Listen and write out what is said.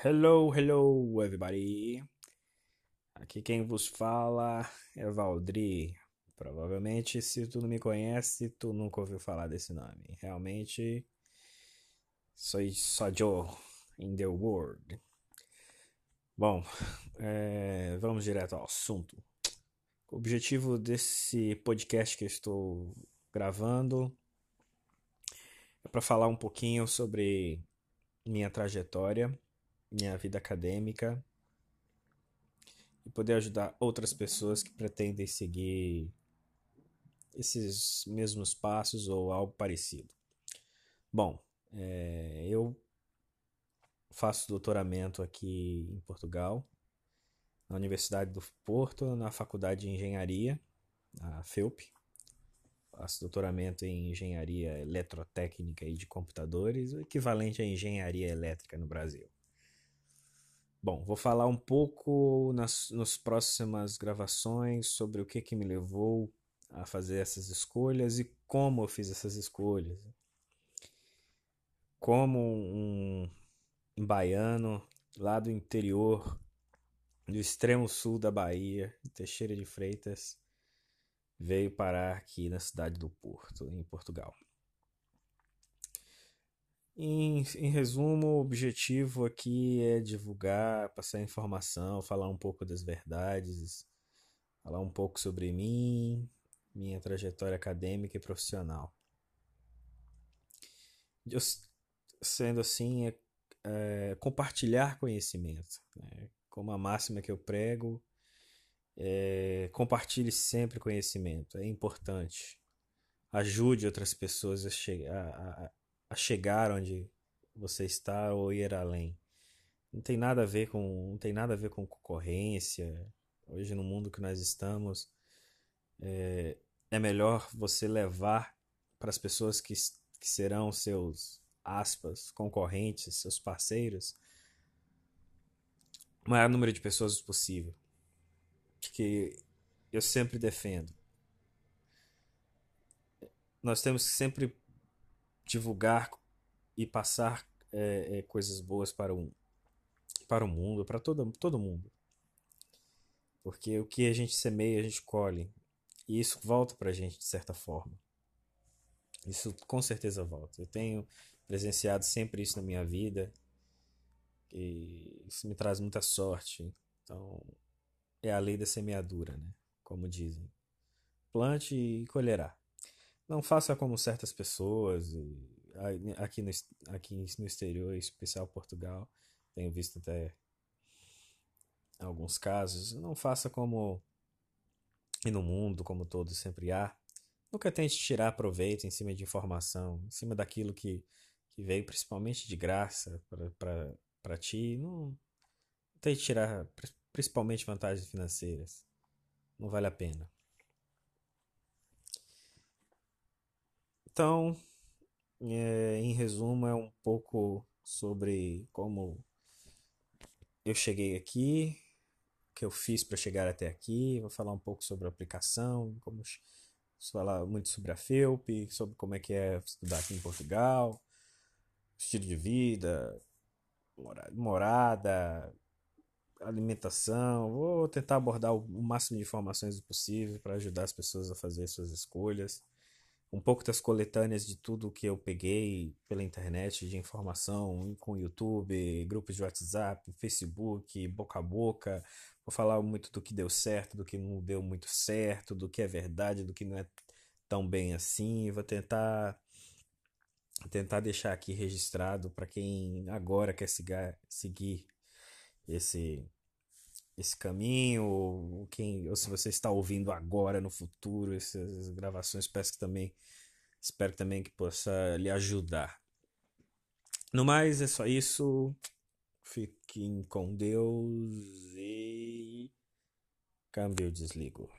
Hello, hello, everybody. Aqui quem vos fala é Valdri. Provavelmente, se tu não me conhece, tu nunca ouviu falar desse nome. Realmente, sou só Joe in the world. Bom, é, vamos direto ao assunto. O objetivo desse podcast que eu estou gravando é para falar um pouquinho sobre minha trajetória, minha vida acadêmica e poder ajudar outras pessoas que pretendem seguir esses mesmos passos ou algo parecido. Bom, é, eu faço doutoramento aqui em Portugal, na Universidade do Porto, na Faculdade de Engenharia, a FEUP. Faço doutoramento em Engenharia Eletrotécnica e de Computadores, o equivalente à Engenharia Elétrica no Brasil. Bom, vou falar um pouco nas, nas próximas gravações sobre o que, que me levou a fazer essas escolhas e como eu fiz essas escolhas. Como um, um baiano lá do interior, do extremo sul da Bahia, Teixeira de Freitas, veio parar aqui na cidade do Porto, em Portugal. Em, em, resumo, o objetivo aqui é divulgar, passar informação, falar um pouco das verdades, falar um pouco sobre mim, minha trajetória acadêmica e profissional. Eu, sendo assim, é, é, compartilhar conhecimento. Né? Como a máxima que eu prego, é, compartilhe sempre conhecimento, é importante. Ajude outras pessoas a, che a, a, a chegar onde você está ou ir além. Não tem nada a ver com, não tem nada a ver com concorrência. Hoje no mundo que nós estamos, é, é melhor você levar para as pessoas que, que serão seus aspas concorrentes, seus parceiros, o maior número de pessoas possível. Que eu sempre defendo. Nós temos que sempre divulgar e passar é, é, coisas boas para o, para o mundo, para todo, todo mundo. Porque o que a gente semeia, a gente colhe. E isso volta para a gente de certa forma. Isso com certeza volta. Eu tenho presenciado sempre isso na minha vida. E isso me traz muita sorte. Então, é a lei da semeadura, né? Como dizem. Plante e colherá. Não faça como certas pessoas. Aqui no, aqui no exterior, em especial Portugal, tenho visto até alguns casos. Não faça como e no mundo como todo sempre há, nunca tente tirar proveito em cima de informação, em cima daquilo que, que veio principalmente de graça para ti. Não, não tente tirar principalmente vantagens financeiras. Não vale a pena. Então, é, em resumo, é um pouco sobre como eu cheguei aqui, que eu fiz para chegar até aqui. Vou falar um pouco sobre a aplicação, como falar muito sobre a FEUP, sobre como é que é estudar aqui em Portugal, estilo de vida, morada, alimentação. Vou tentar abordar o máximo de informações possível para ajudar as pessoas a fazer suas escolhas um pouco das coletâneas de tudo que eu peguei pela internet de informação, com YouTube, grupos de WhatsApp, Facebook, boca a boca. Vou falar muito do que deu certo, do que não deu muito certo, do que é verdade, do que não é tão bem assim. Vou tentar tentar deixar aqui registrado para quem agora quer seguir esse esse caminho, ou, quem, ou se você está ouvindo agora no futuro essas gravações, peço que também espero também que possa lhe ajudar. No mais, é só isso. Fiquem com Deus e câmbio desligo.